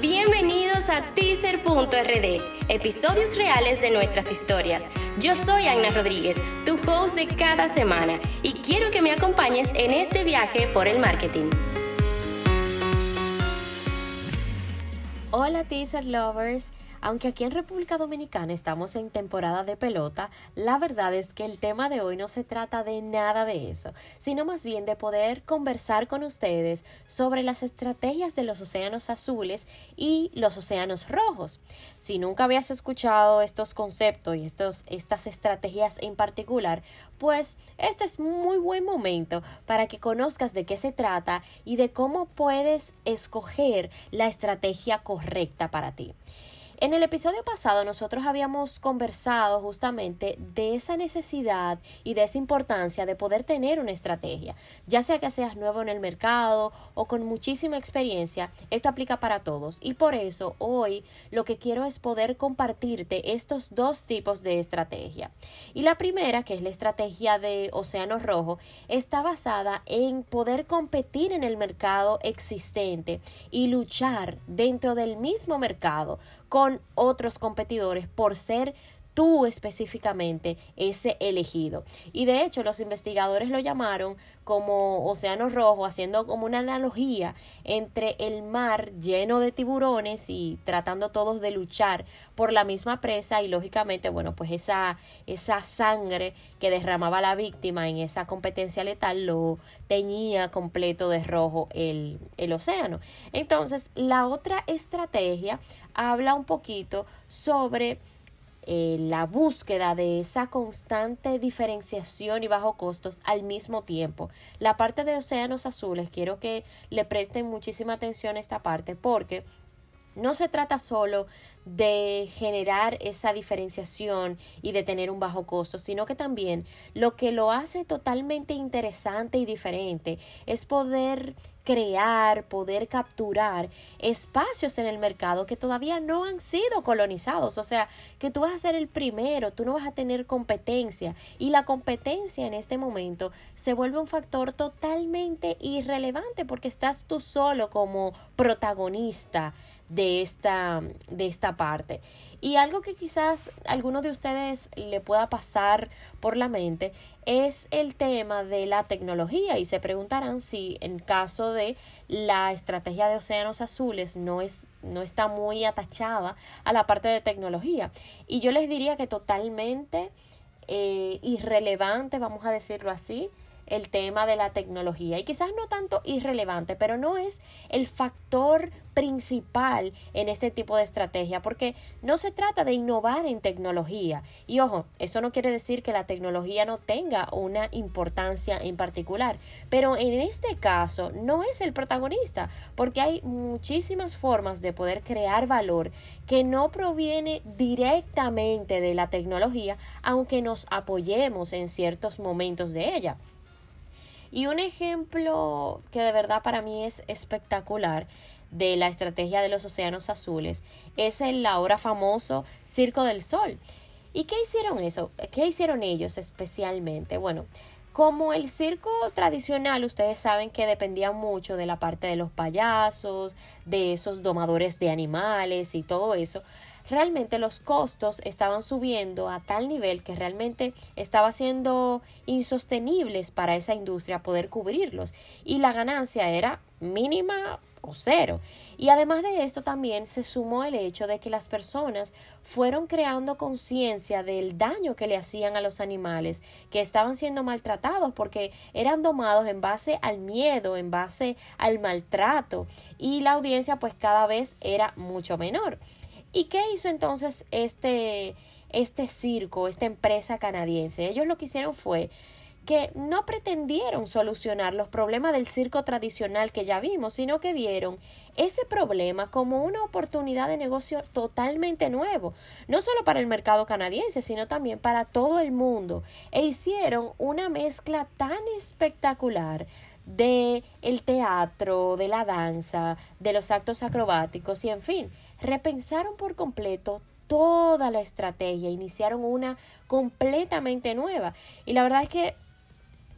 Bienvenidos a teaser.rd, episodios reales de nuestras historias. Yo soy Aina Rodríguez, tu host de cada semana, y quiero que me acompañes en este viaje por el marketing. Hola teaser lovers. Aunque aquí en República Dominicana estamos en temporada de pelota, la verdad es que el tema de hoy no se trata de nada de eso, sino más bien de poder conversar con ustedes sobre las estrategias de los océanos azules y los océanos rojos. Si nunca habías escuchado estos conceptos y estos, estas estrategias en particular, pues este es muy buen momento para que conozcas de qué se trata y de cómo puedes escoger la estrategia correcta para ti. En el episodio pasado nosotros habíamos conversado justamente de esa necesidad y de esa importancia de poder tener una estrategia, ya sea que seas nuevo en el mercado o con muchísima experiencia, esto aplica para todos y por eso hoy lo que quiero es poder compartirte estos dos tipos de estrategia. Y la primera, que es la estrategia de Océano Rojo, está basada en poder competir en el mercado existente y luchar dentro del mismo mercado con otros competidores por ser tú específicamente ese elegido. Y de hecho los investigadores lo llamaron como océano rojo, haciendo como una analogía entre el mar lleno de tiburones y tratando todos de luchar por la misma presa y lógicamente, bueno, pues esa, esa sangre que derramaba la víctima en esa competencia letal lo teñía completo de rojo el, el océano. Entonces, la otra estrategia habla un poquito sobre eh, la búsqueda de esa constante diferenciación y bajo costos al mismo tiempo. La parte de océanos azules, quiero que le presten muchísima atención a esta parte porque no se trata solo de generar esa diferenciación y de tener un bajo costo, sino que también lo que lo hace totalmente interesante y diferente es poder crear, poder capturar espacios en el mercado que todavía no han sido colonizados. O sea, que tú vas a ser el primero, tú no vas a tener competencia. Y la competencia en este momento se vuelve un factor totalmente irrelevante porque estás tú solo como protagonista de esta, de esta parte. Y algo que quizás alguno de ustedes le pueda pasar por la mente es el tema de la tecnología. Y se preguntarán si en caso de la estrategia de océanos azules no es no está muy atachada a la parte de tecnología. Y yo les diría que totalmente eh, irrelevante vamos a decirlo así el tema de la tecnología y quizás no tanto irrelevante, pero no es el factor principal en este tipo de estrategia, porque no se trata de innovar en tecnología. Y ojo, eso no quiere decir que la tecnología no tenga una importancia en particular, pero en este caso no es el protagonista, porque hay muchísimas formas de poder crear valor que no proviene directamente de la tecnología, aunque nos apoyemos en ciertos momentos de ella. Y un ejemplo que de verdad para mí es espectacular de la estrategia de los océanos azules es el ahora famoso Circo del Sol. ¿Y qué hicieron eso? ¿Qué hicieron ellos especialmente? Bueno, como el circo tradicional, ustedes saben que dependía mucho de la parte de los payasos, de esos domadores de animales y todo eso, realmente los costos estaban subiendo a tal nivel que realmente estaba siendo insostenibles para esa industria poder cubrirlos y la ganancia era mínima o cero. Y además de esto también se sumó el hecho de que las personas fueron creando conciencia del daño que le hacían a los animales que estaban siendo maltratados porque eran domados en base al miedo, en base al maltrato y la audiencia pues cada vez era mucho menor. ¿Y qué hizo entonces este, este circo, esta empresa canadiense? Ellos lo que hicieron fue que no pretendieron solucionar los problemas del circo tradicional que ya vimos, sino que vieron ese problema como una oportunidad de negocio totalmente nuevo, no solo para el mercado canadiense, sino también para todo el mundo, e hicieron una mezcla tan espectacular de el teatro, de la danza, de los actos acrobáticos y en fin, repensaron por completo toda la estrategia, iniciaron una completamente nueva. Y la verdad es que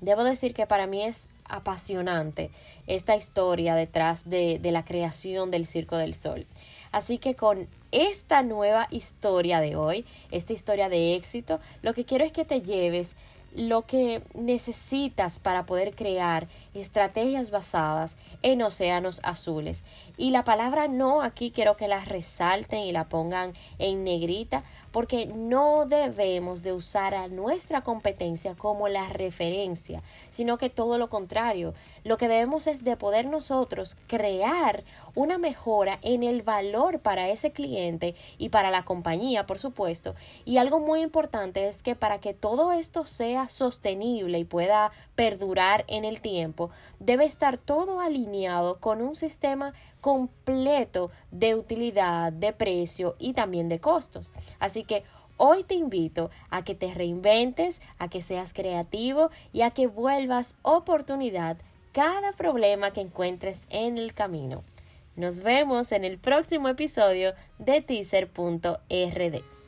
debo decir que para mí es apasionante esta historia detrás de, la creación del Circo del Sol. Así que con esta nueva historia de hoy, esta historia de éxito, lo que quiero es que te lleves lo que necesitas para poder crear estrategias basadas en océanos azules. Y la palabra no aquí quiero que la resalten y la pongan en negrita porque no debemos de usar a nuestra competencia como la referencia, sino que todo lo contrario. Lo que debemos es de poder nosotros crear una mejora en el valor para ese cliente y para la compañía, por supuesto. Y algo muy importante es que para que todo esto sostenible y pueda perdurar en el tiempo, debe estar todo alineado con un sistema completo de utilidad, de precio y también de costos. Así que hoy te invito a que te reinventes, a que seas creativo y a que vuelvas oportunidad cada problema que encuentres en el camino. Nos vemos en el próximo episodio de teaser.rd.